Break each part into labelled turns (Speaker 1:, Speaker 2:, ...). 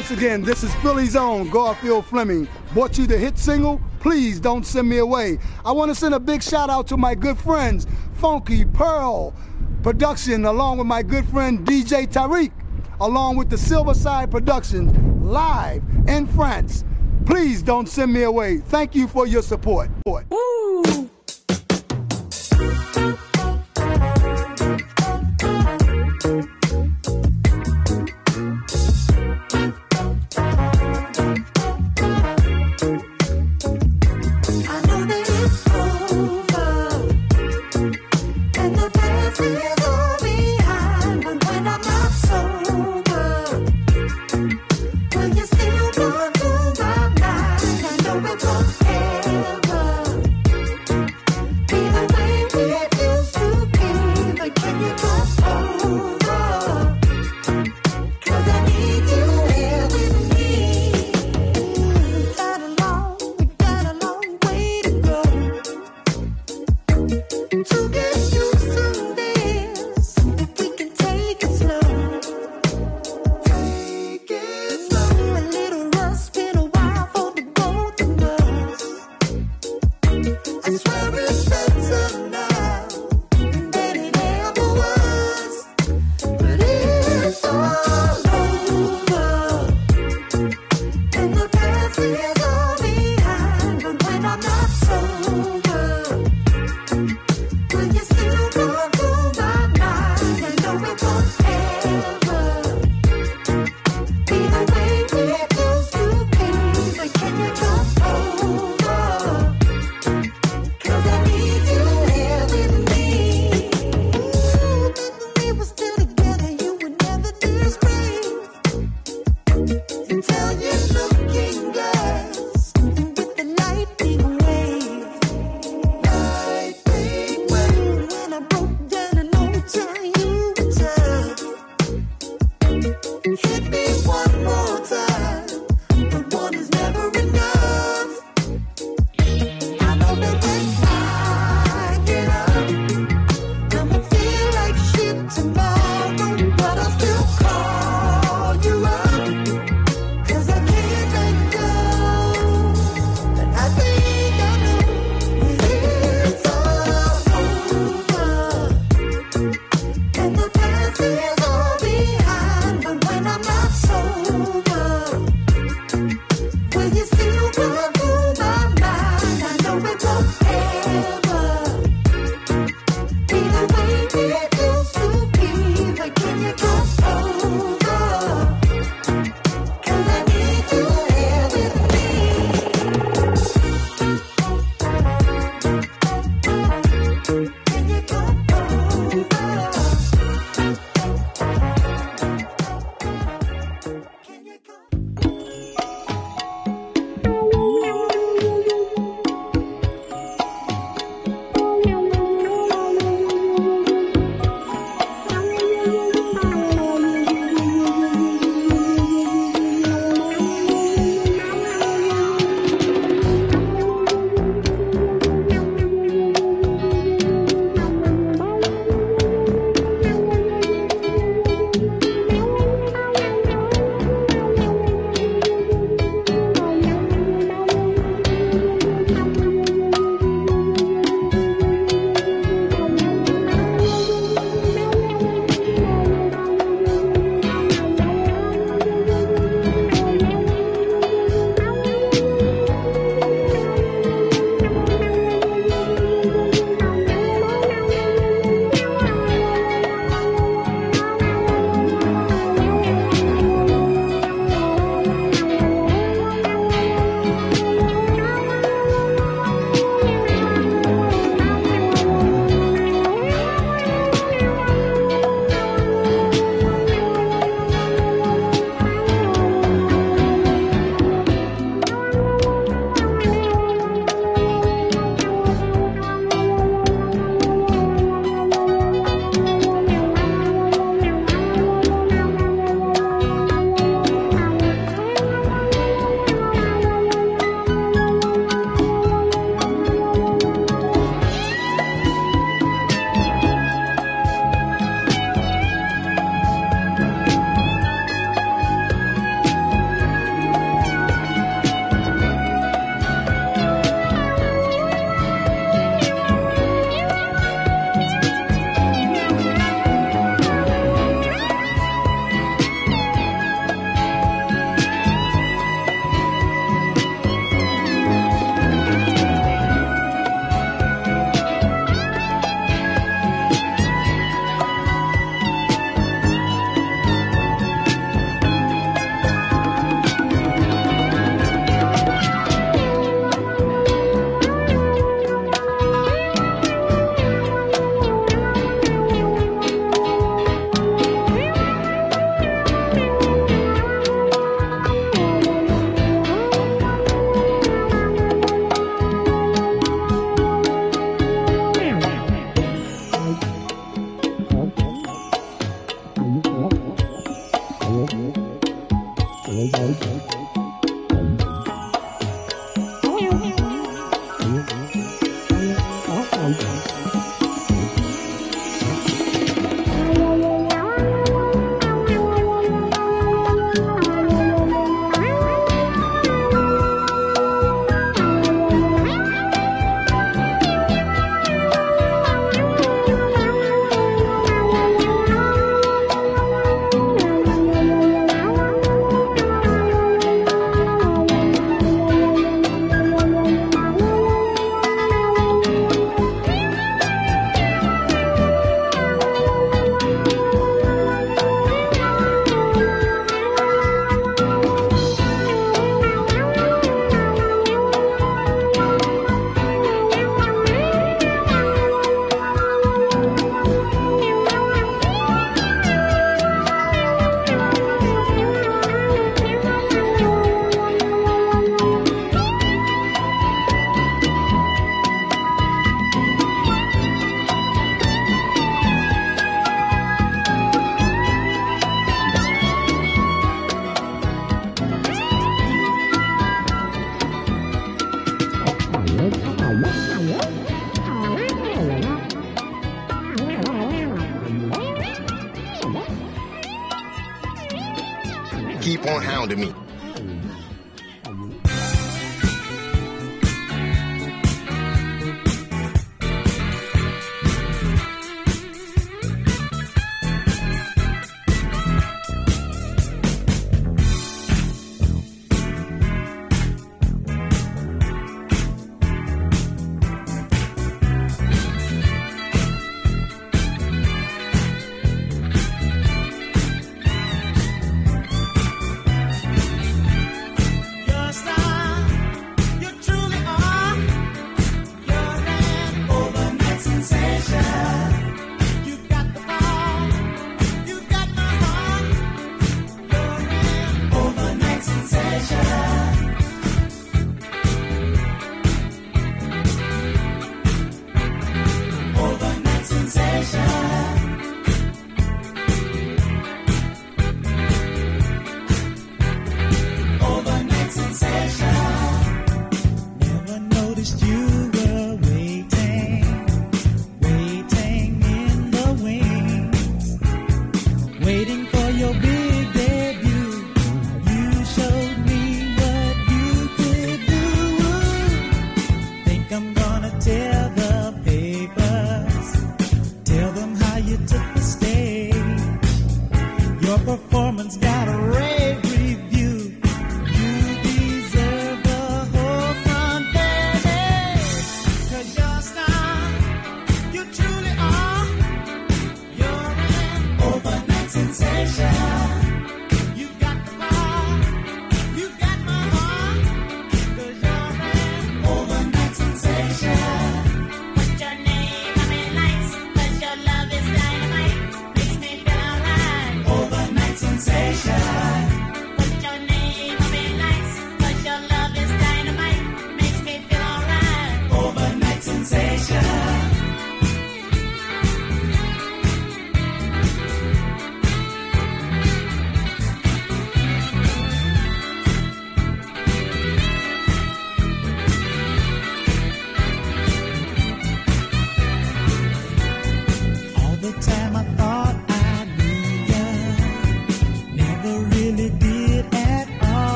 Speaker 1: Once again, this is Philly's own Garfield Fleming. Brought you the hit single, Please Don't Send Me Away. I want to send a big shout out to my good friends, Funky Pearl Production, along with my good friend DJ Tariq, along with the Silverside Production, live in France. Please don't send me away. Thank you for your support.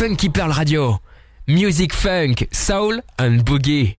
Speaker 2: Funky Pearl Radio. Music funk, soul and boogie.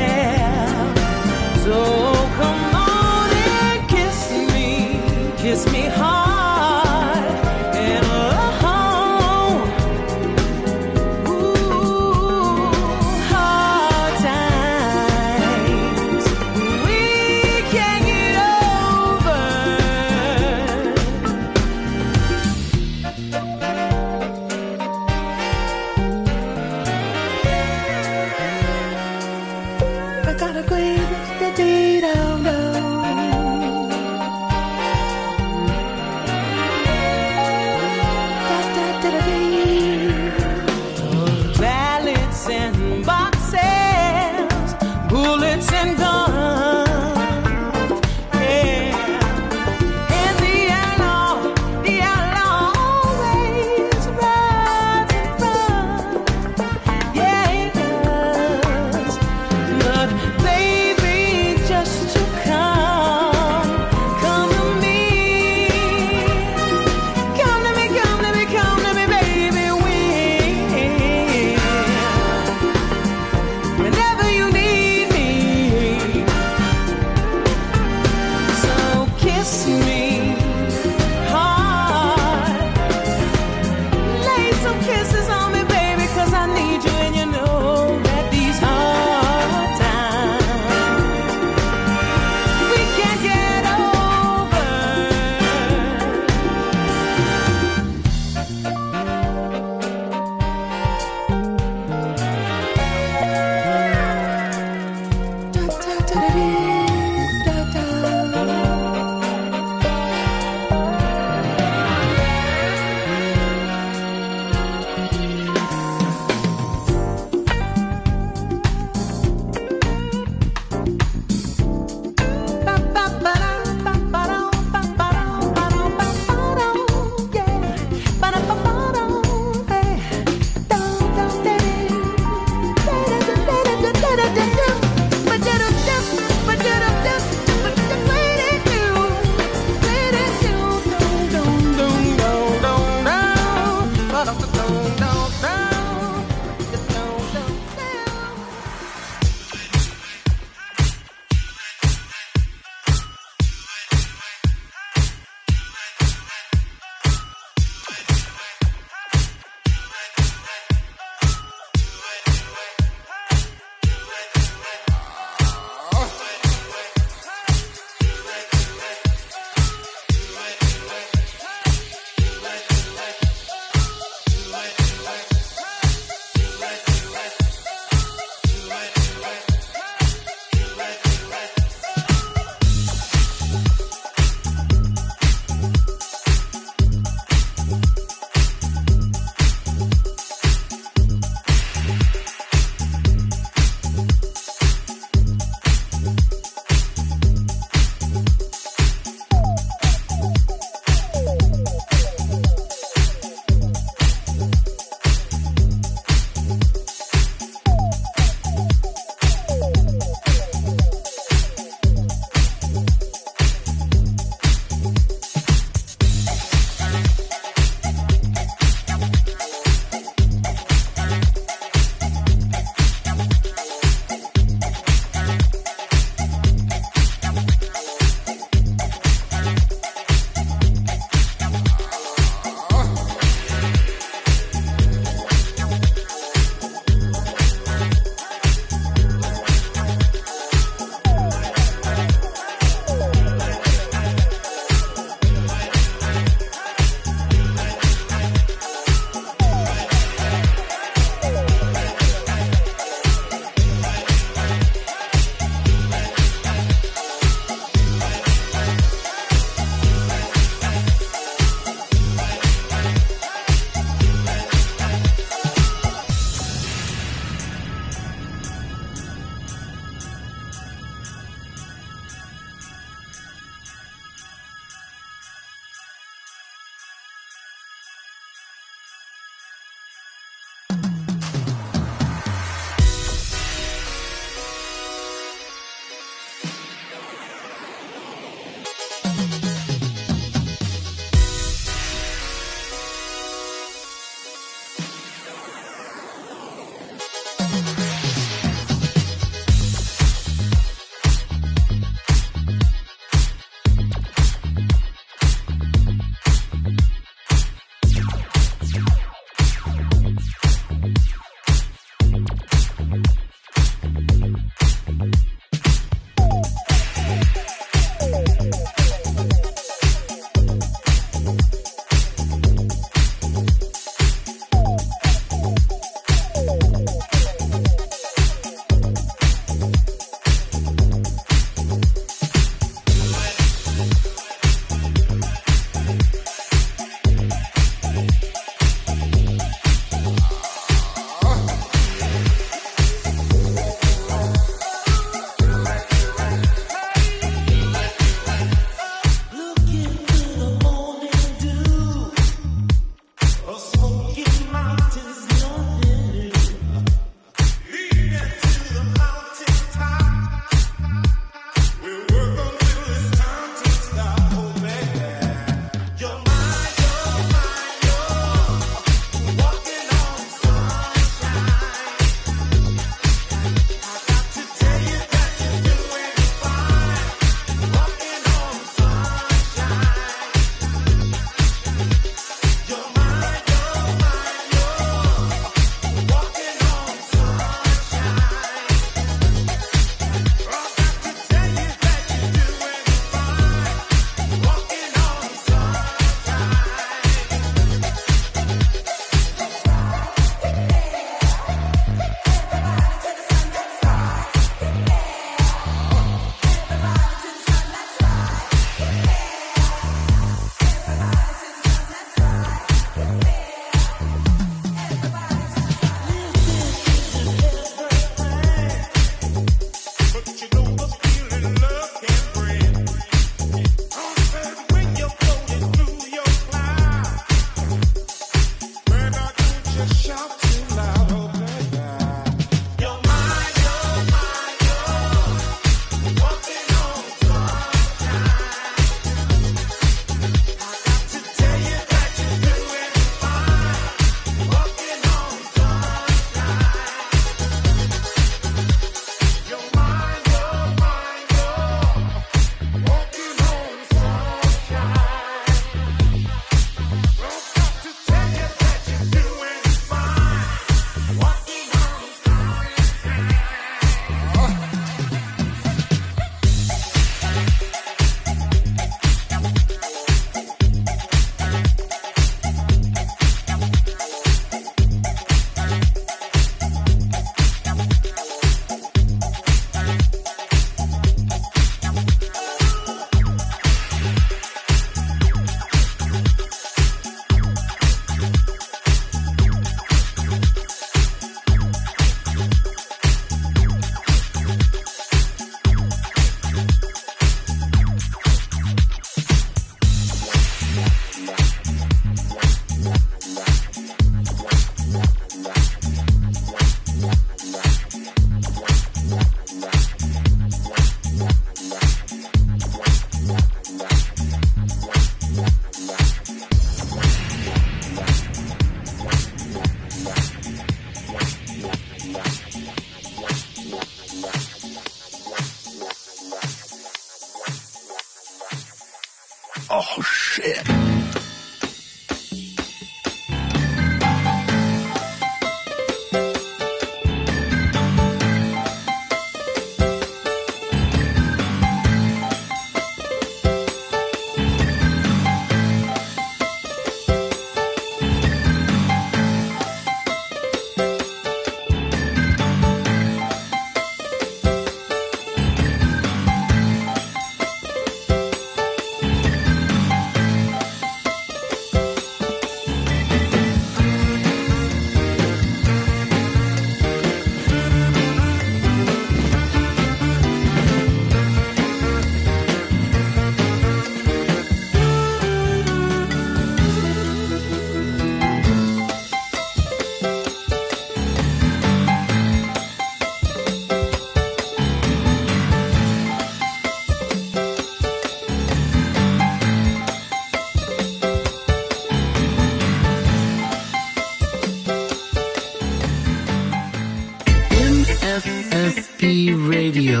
Speaker 2: Radio.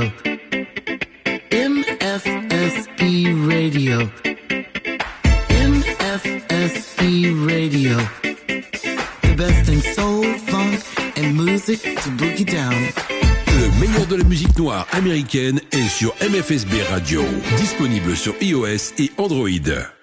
Speaker 2: MFSB Radio. MFSB Radio. The best in soul, funk, and music to
Speaker 3: boogie down.
Speaker 4: Le meilleur de la musique noire américaine est sur MFSB Radio. Disponible sur iOS et Android.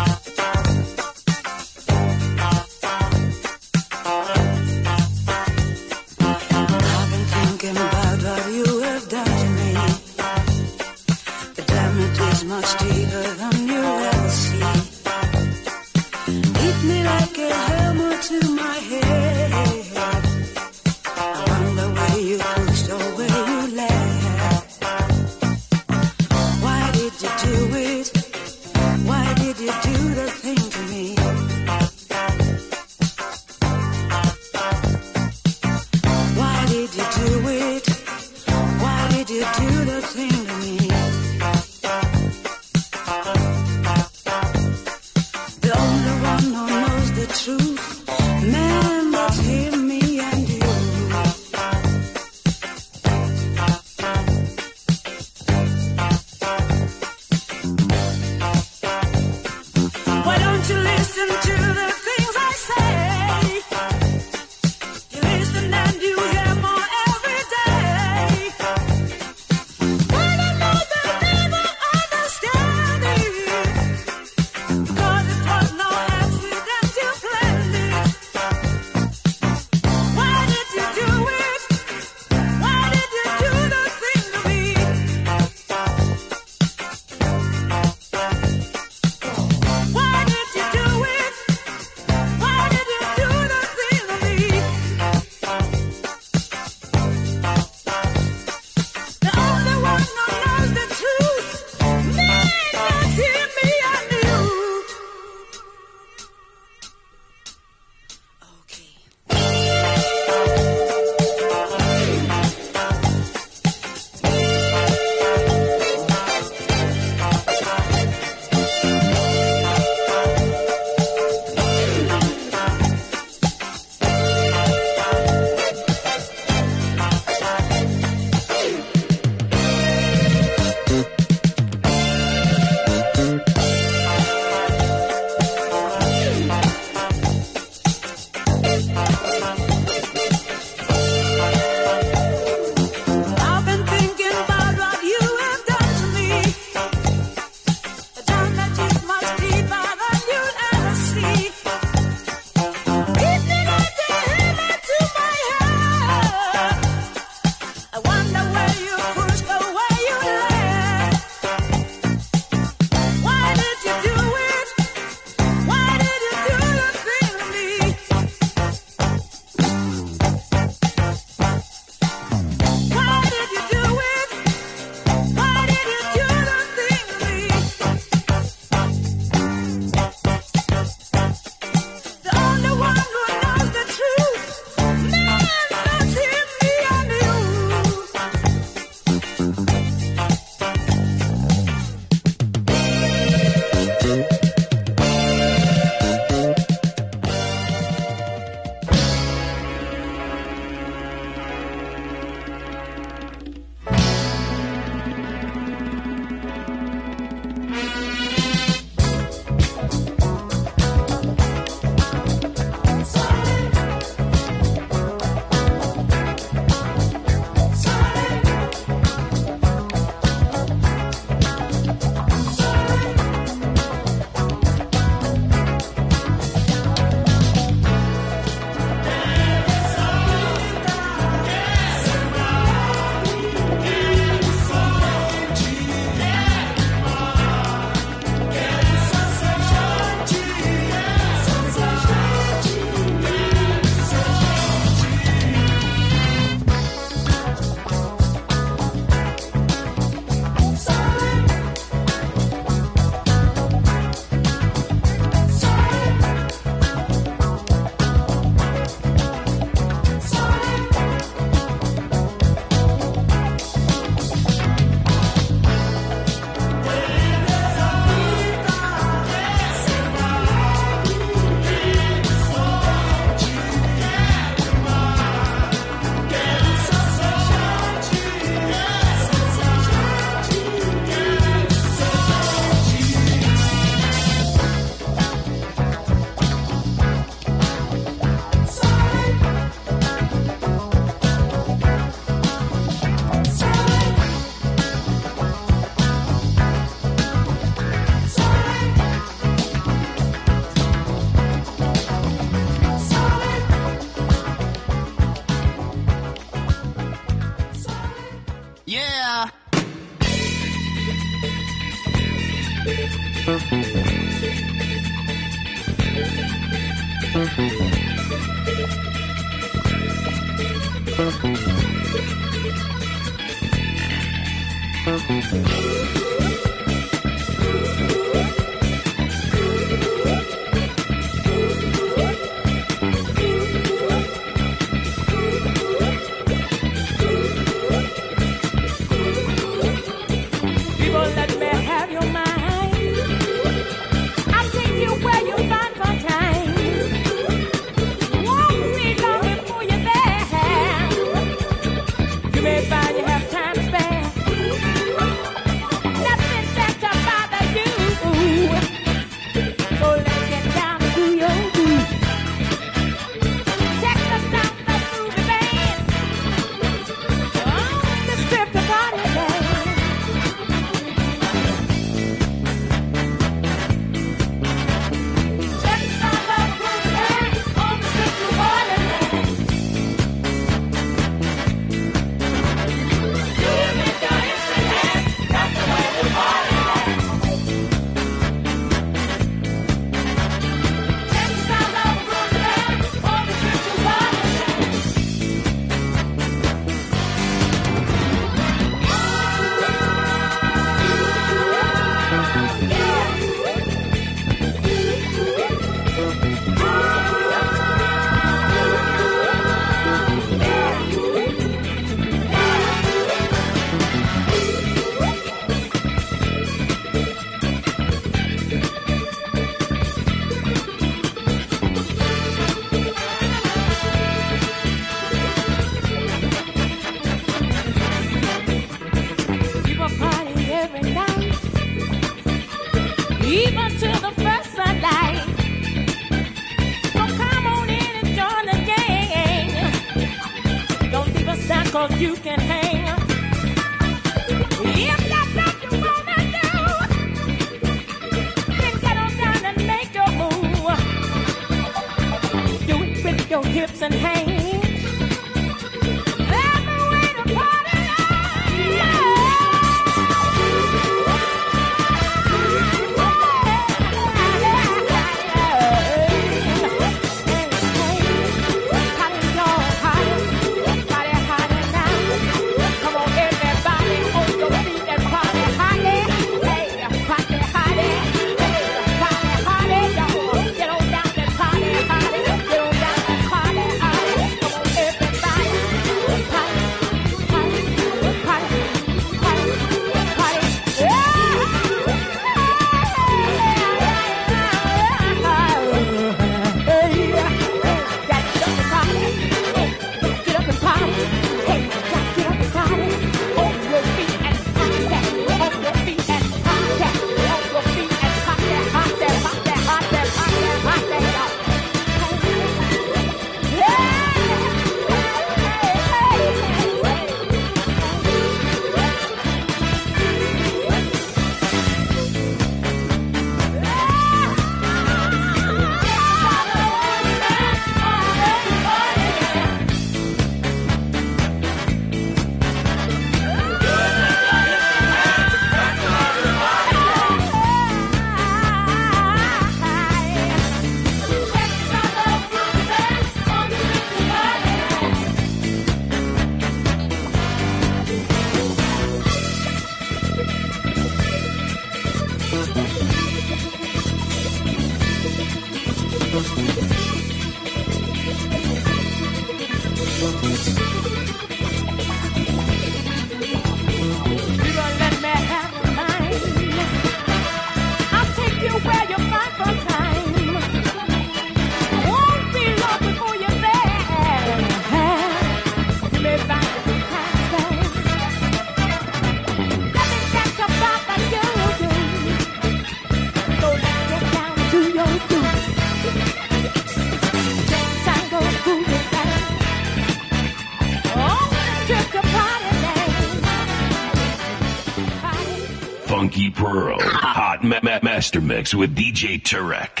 Speaker 5: Master Mix with DJ Turek.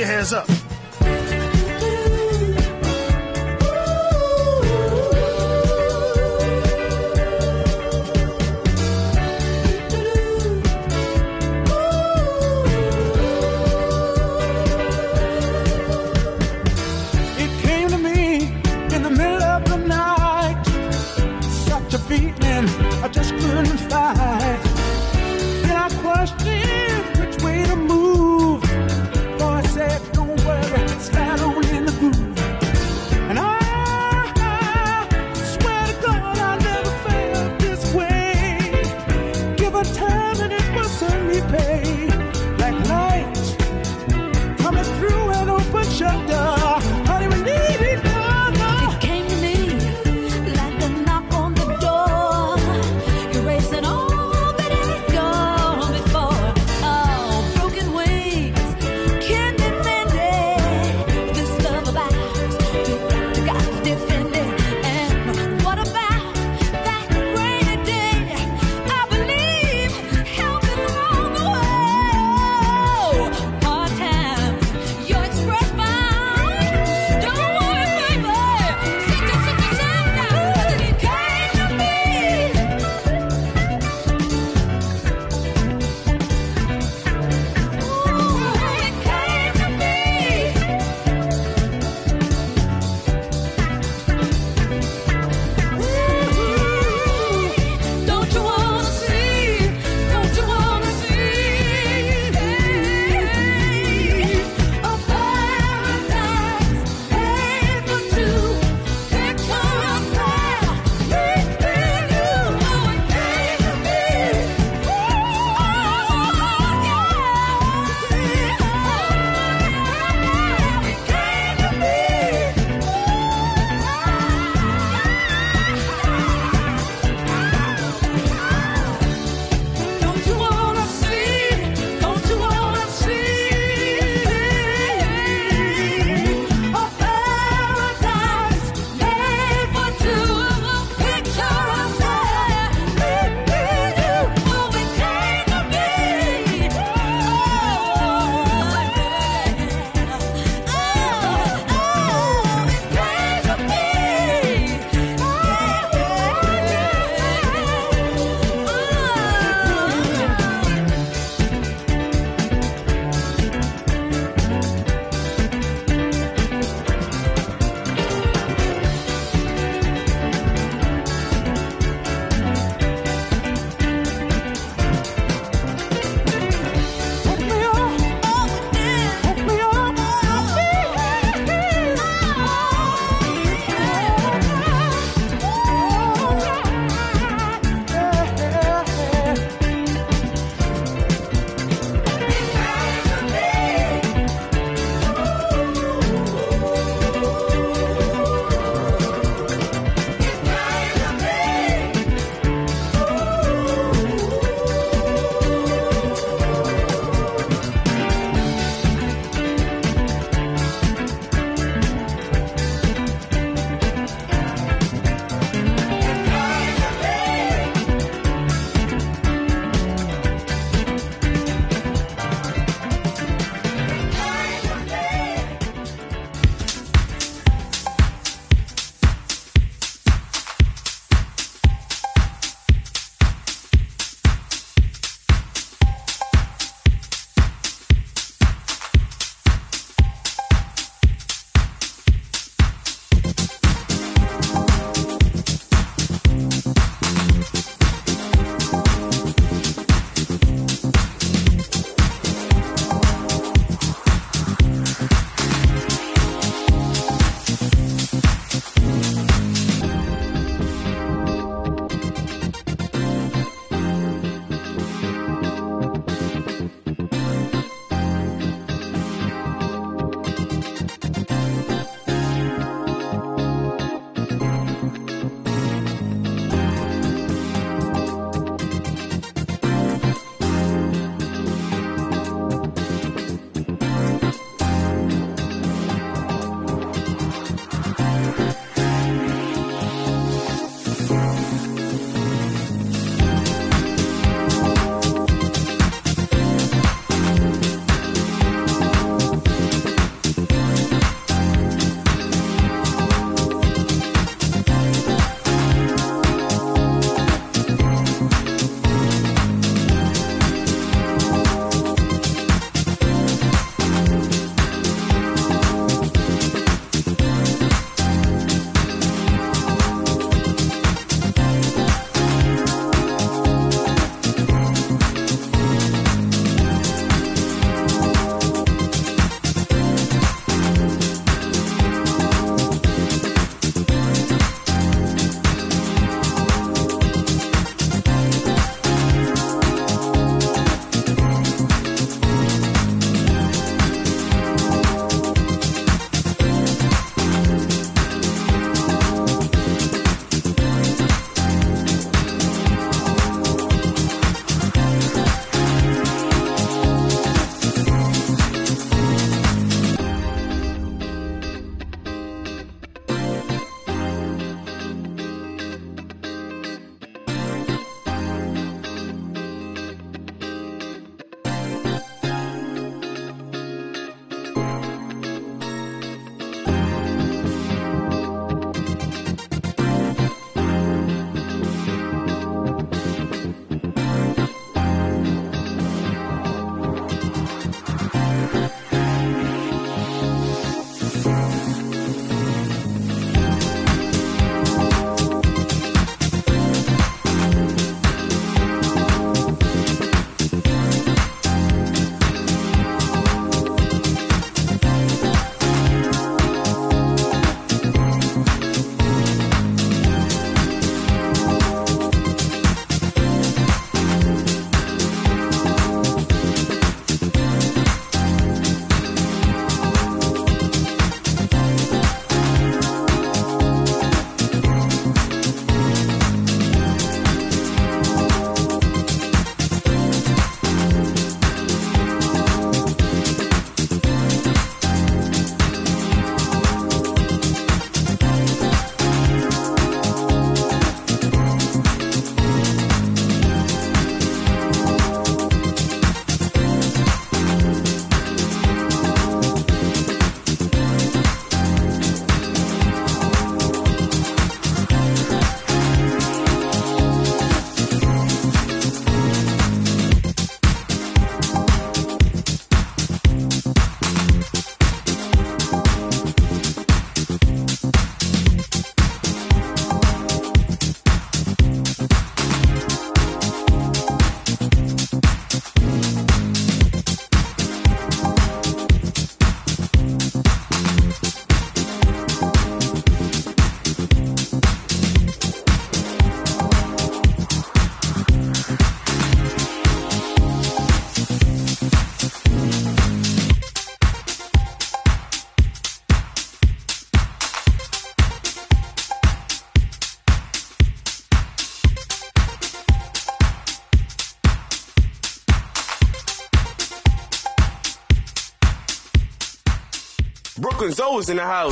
Speaker 6: Your hands up.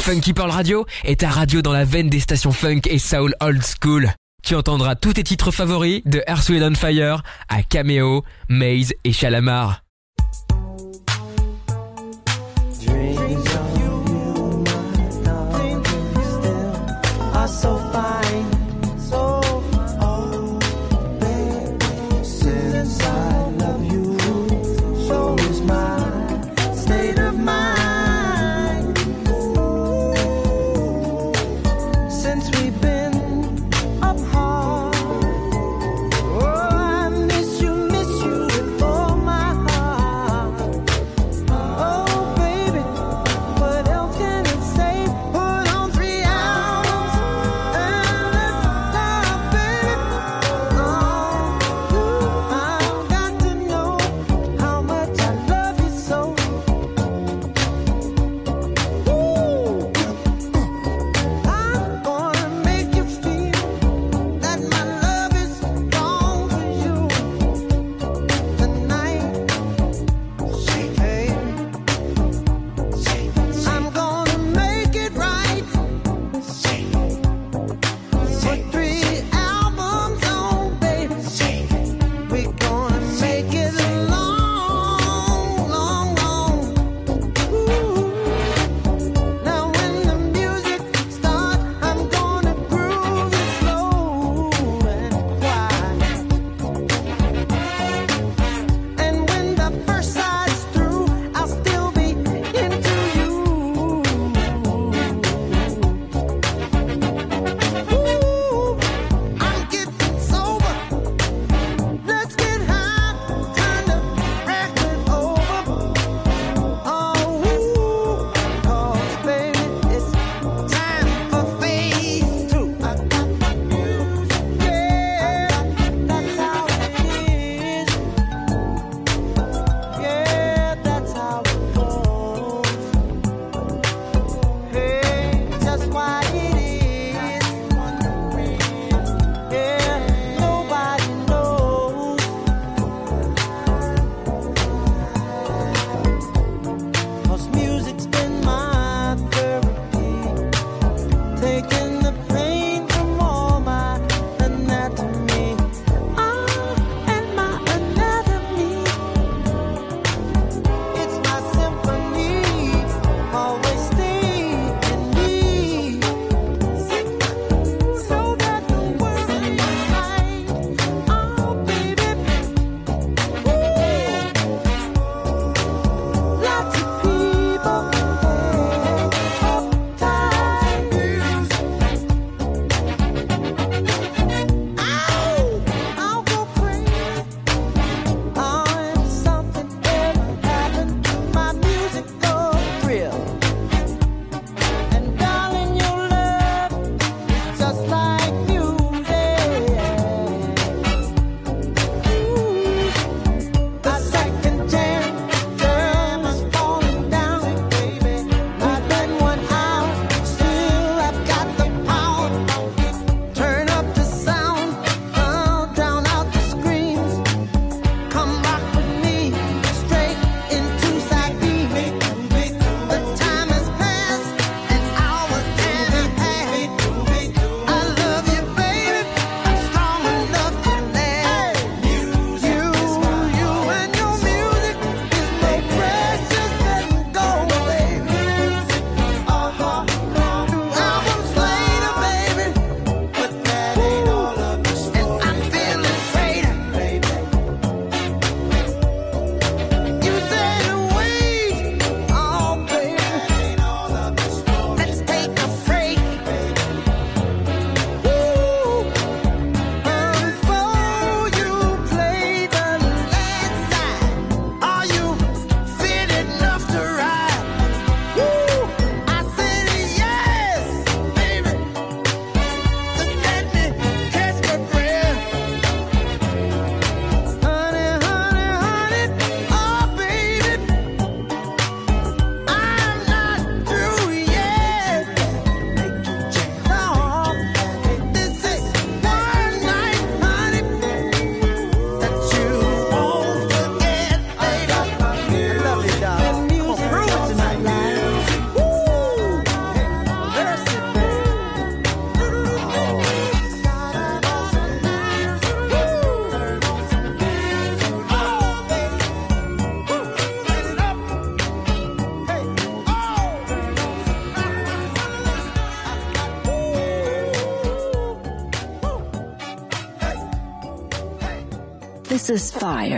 Speaker 4: Funky Pearl Radio est ta radio dans la veine des stations funk et soul old school. Tu entendras tous tes titres favoris de Earth, Wind Fire à Cameo, Maze et Chalamar.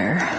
Speaker 7: there.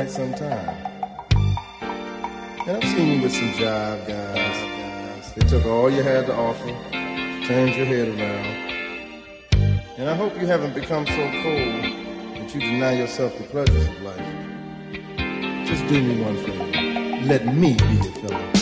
Speaker 7: Quite some time. And I've seen you with some jive guys. They took all you had to offer, turned your head around. And I hope you haven't become so cold that you deny yourself the pleasures of life. Just do me one favor. Let me be your fellow.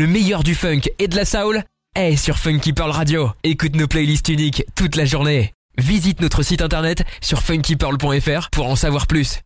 Speaker 8: Le meilleur du funk et de la soul est sur Funky Pearl Radio. Écoute nos playlists uniques toute la journée. Visite notre site internet sur funkypearl.fr pour en savoir plus.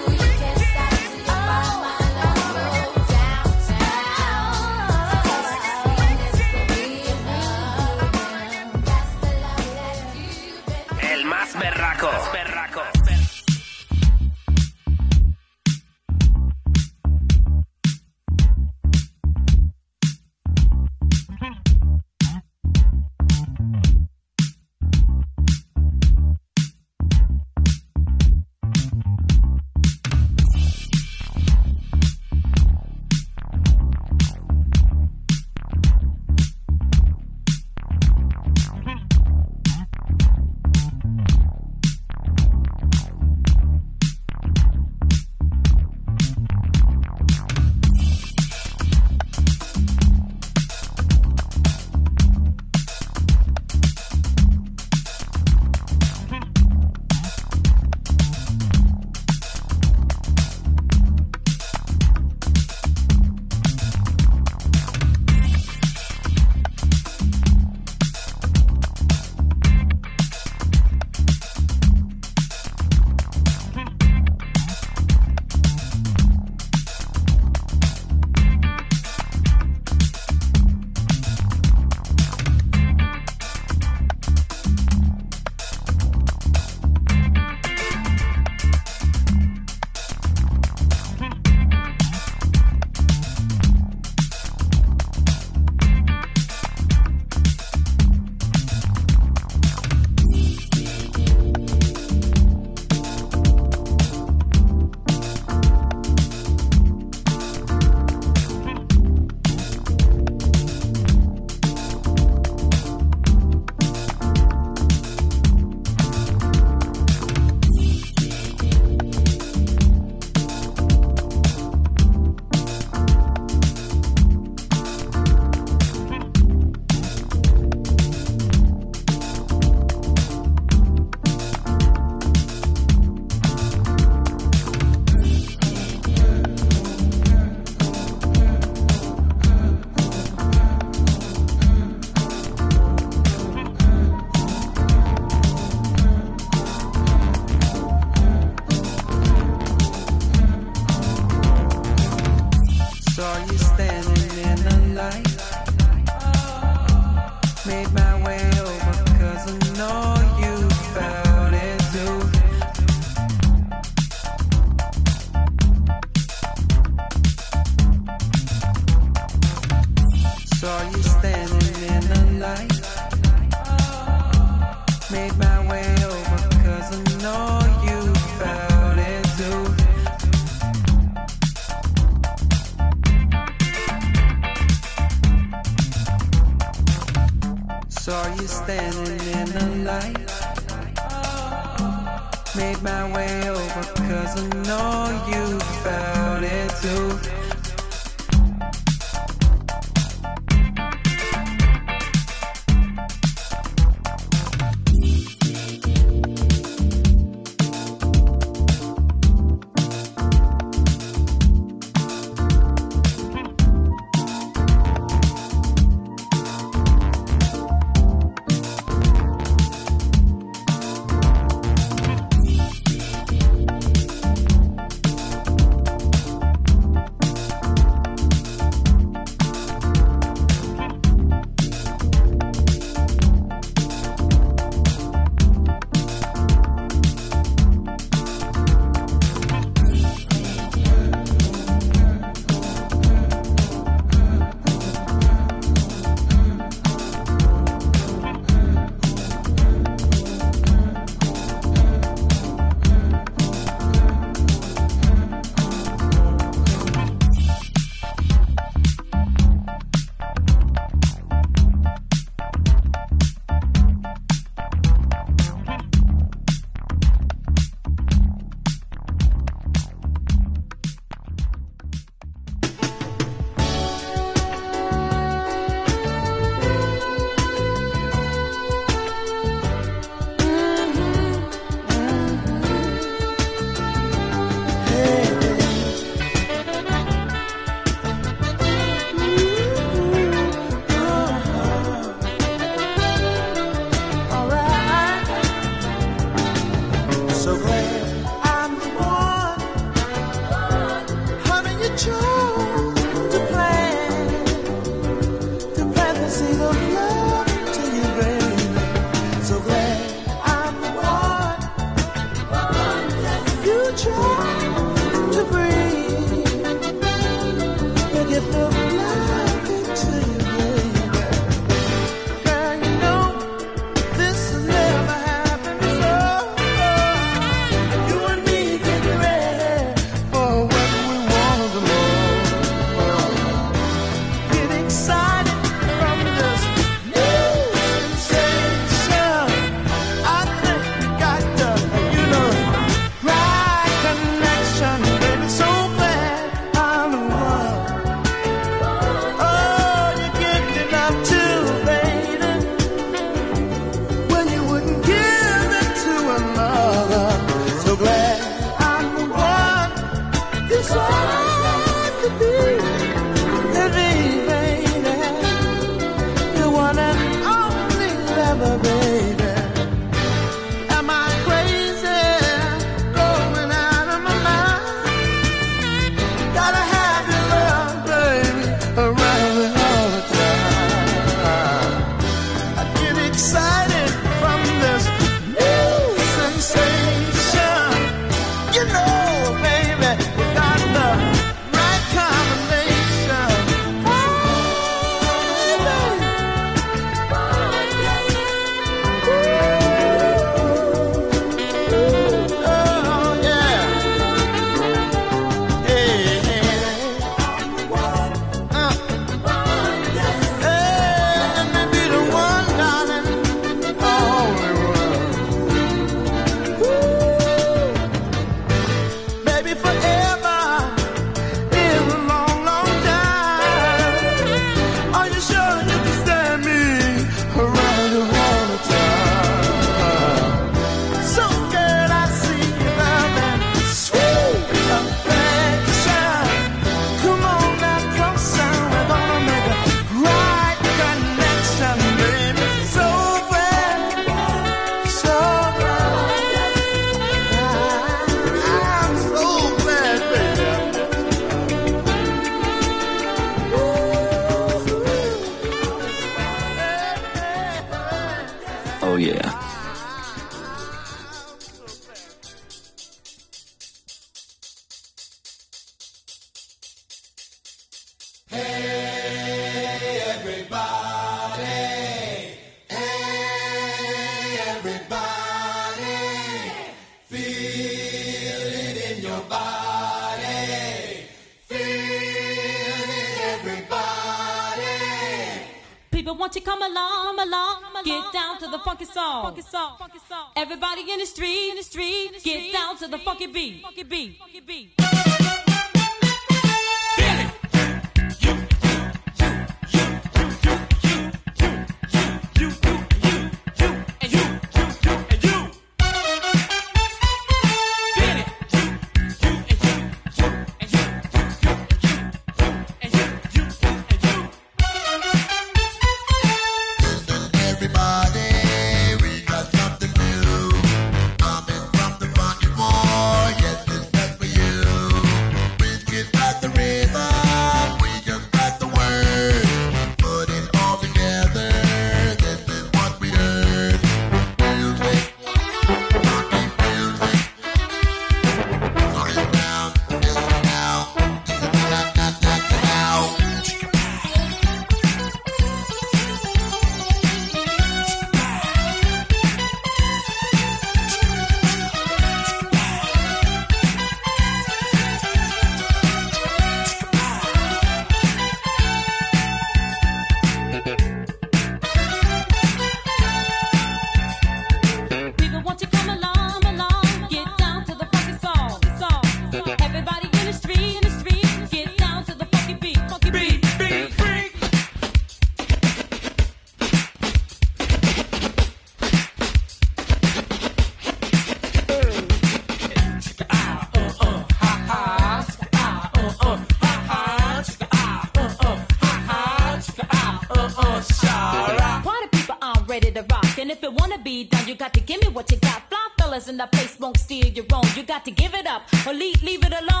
Speaker 9: what
Speaker 10: you
Speaker 11: got.
Speaker 12: Fly fellas in the place won't steal your own. You got to give it up or leave, leave it alone.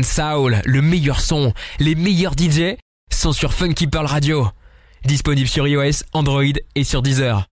Speaker 13: Soul,
Speaker 4: le meilleur son, les meilleurs DJ sont sur Funky Pearl Radio. Disponible sur iOS, Android et sur Deezer.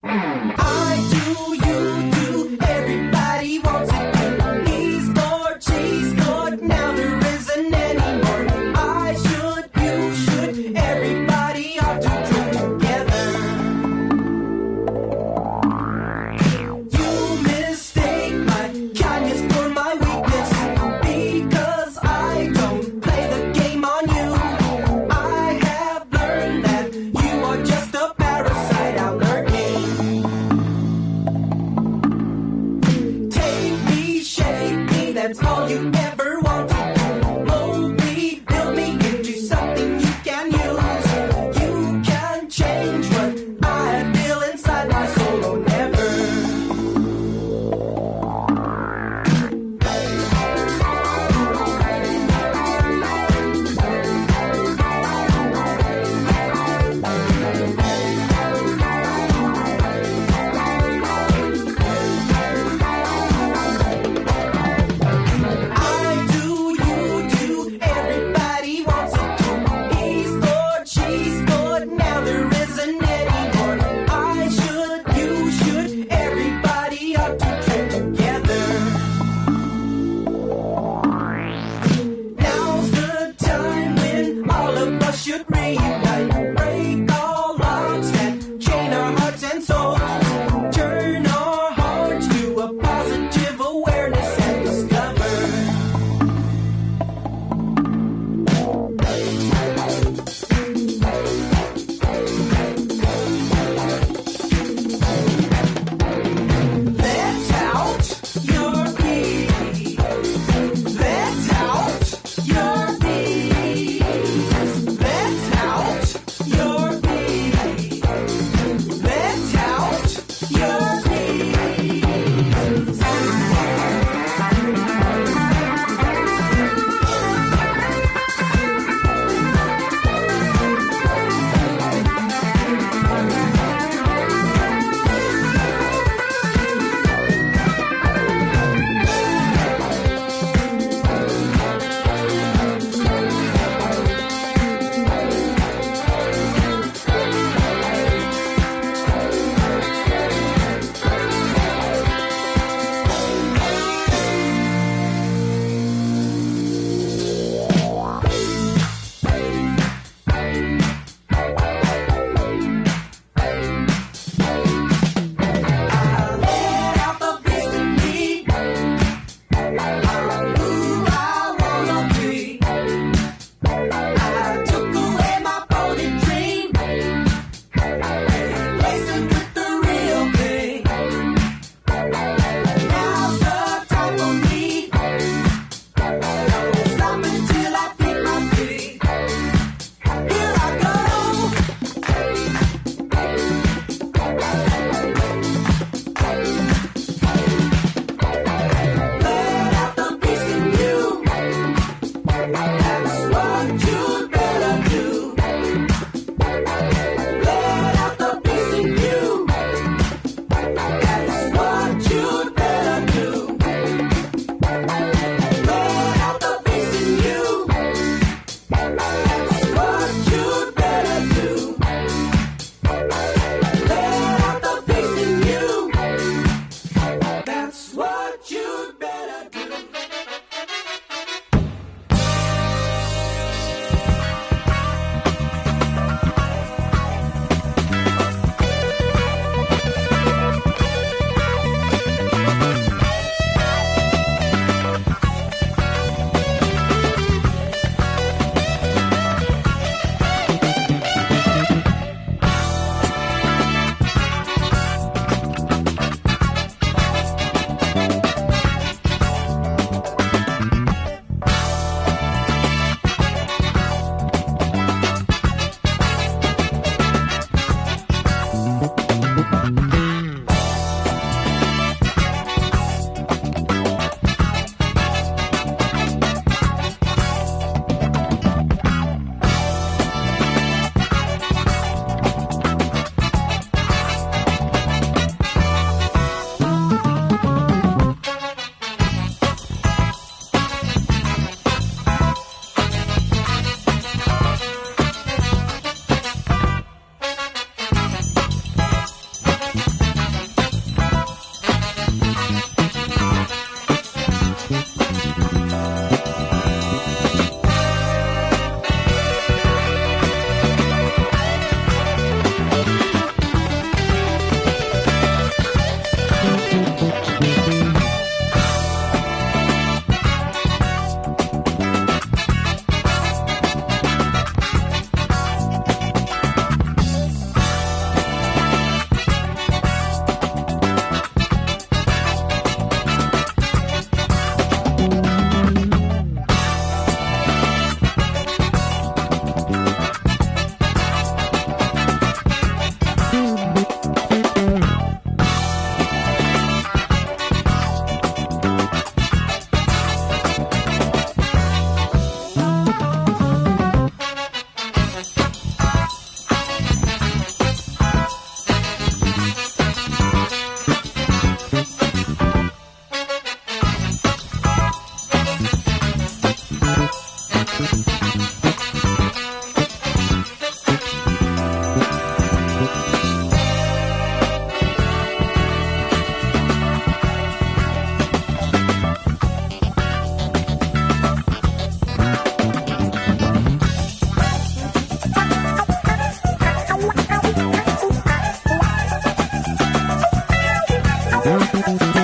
Speaker 14: Thank
Speaker 2: you.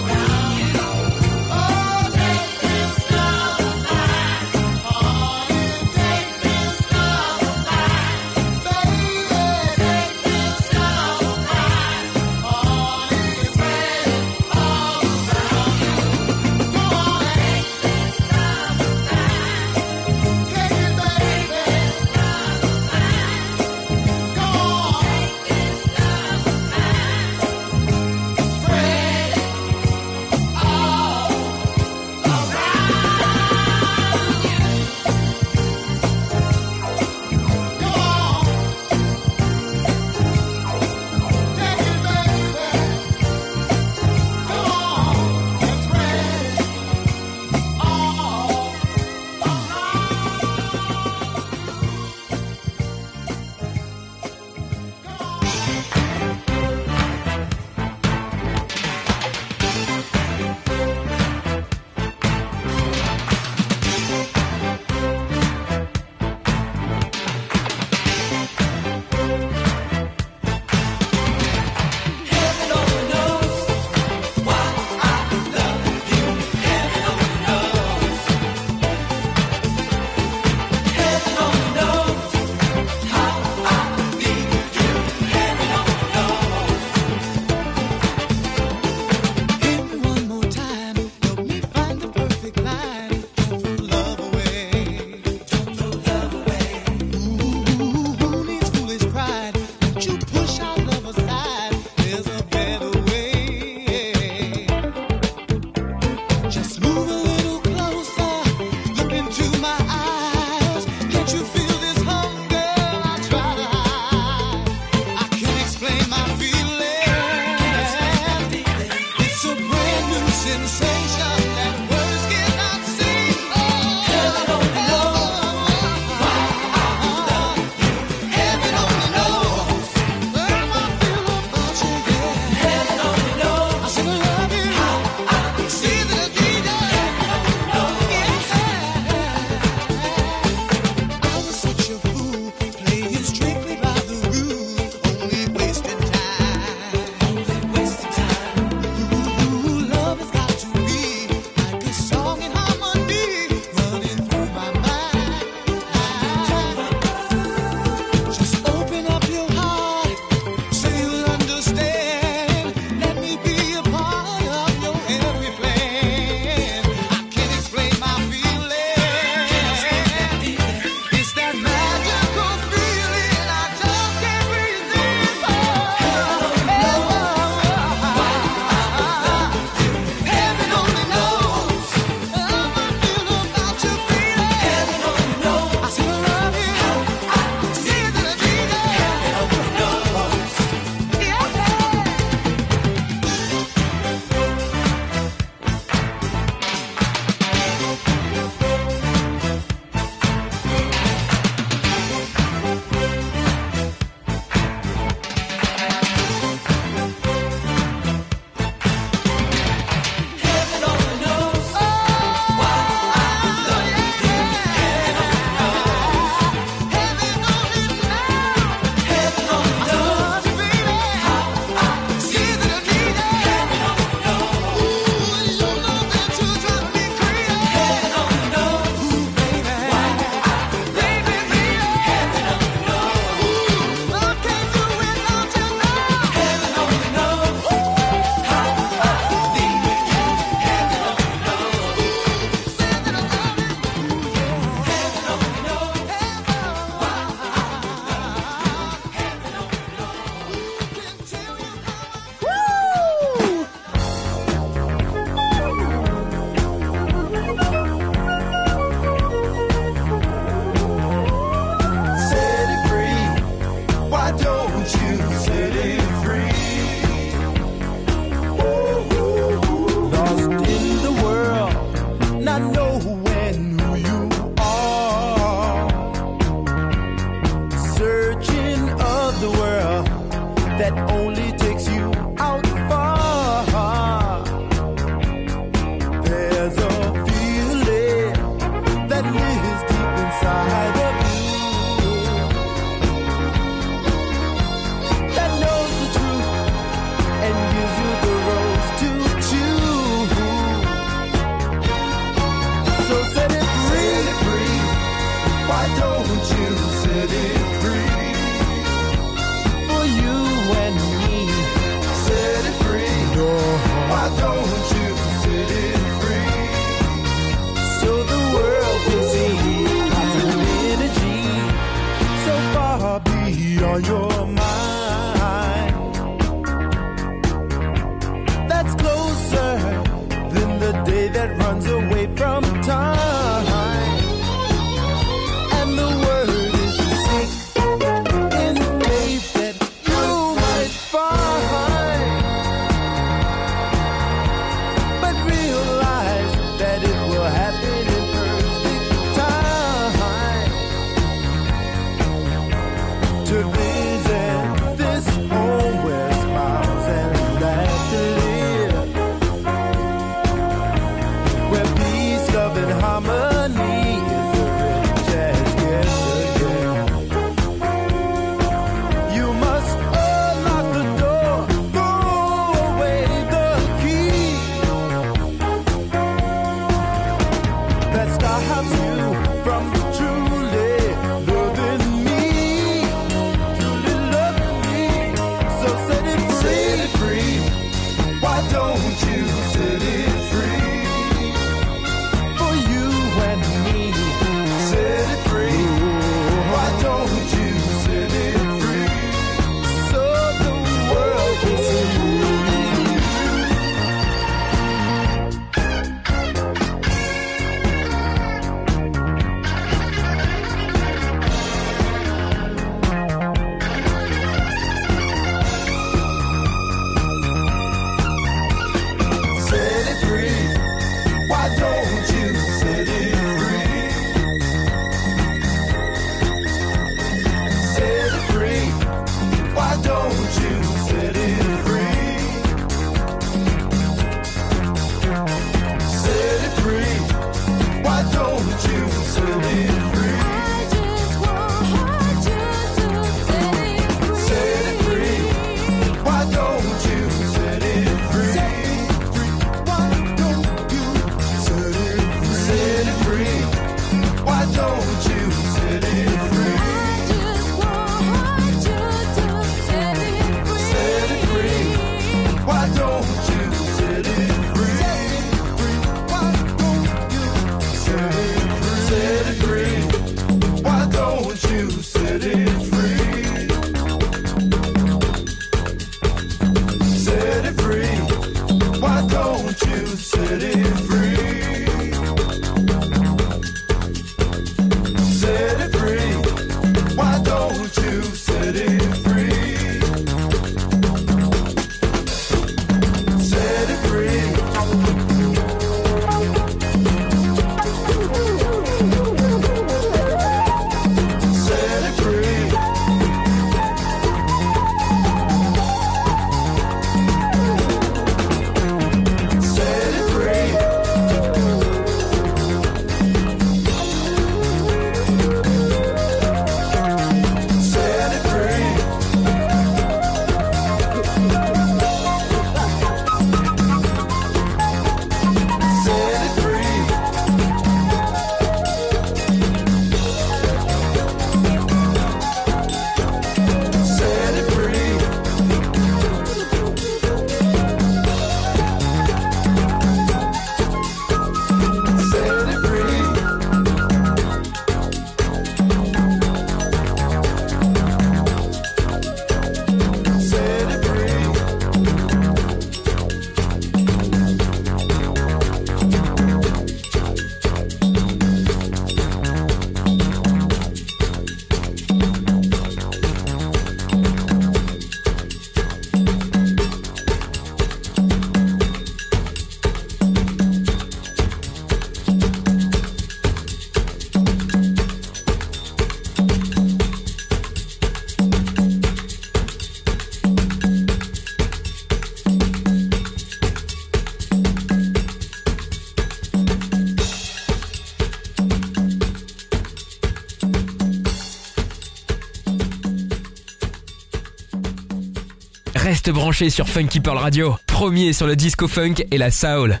Speaker 15: Reste branché sur Funky Pearl Radio, premier sur le disco funk et la soul.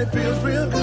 Speaker 11: it feels real good.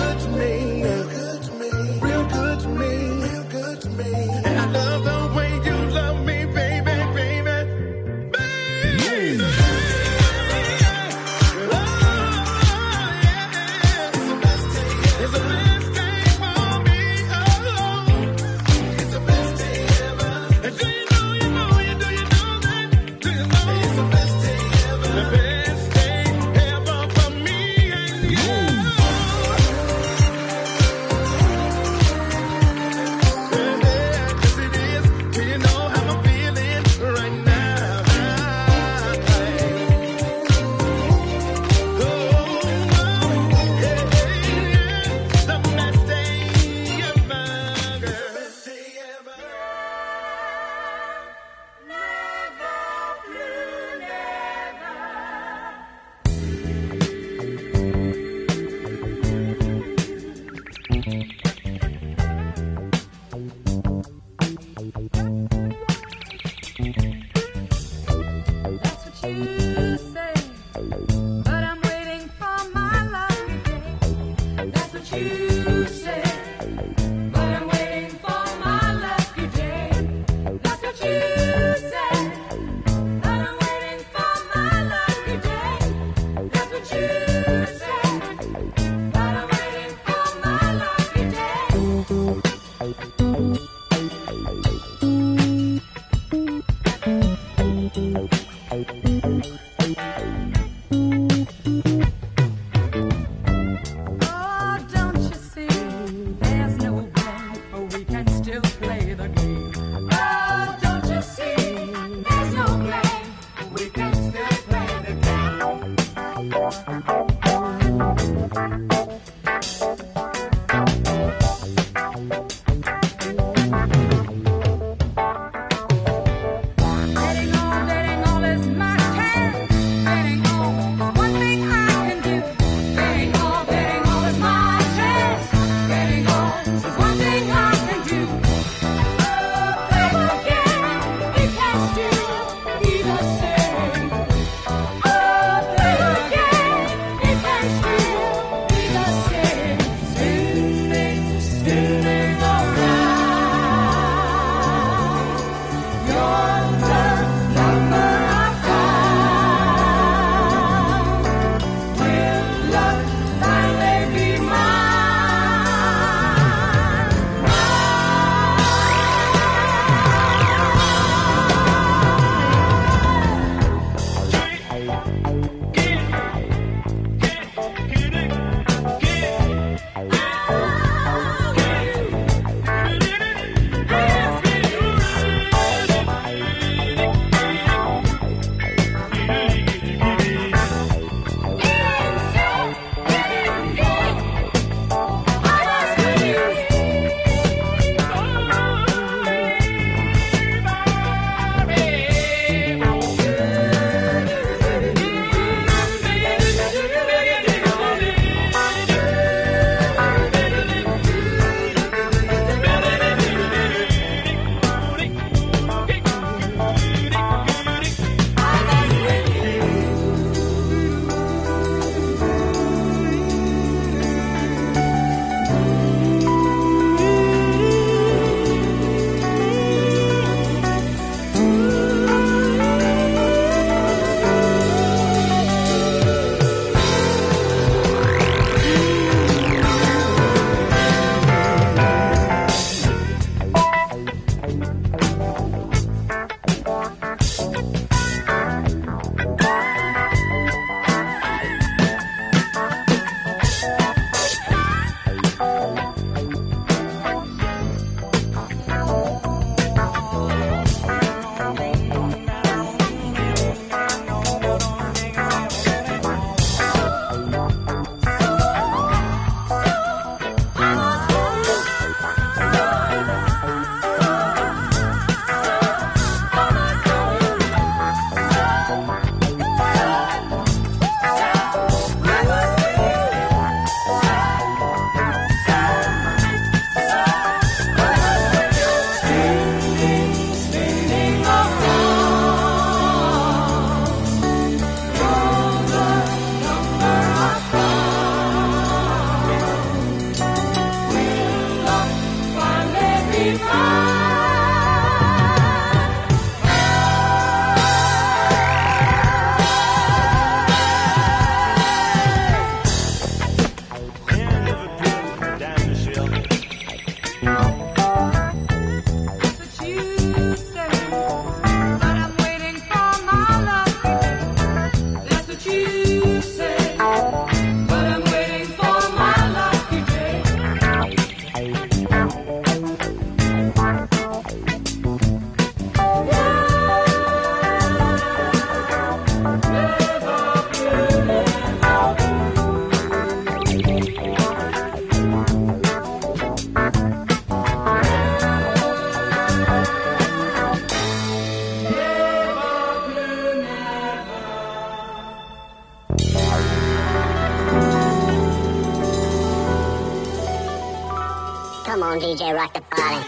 Speaker 16: DJ, rock the party.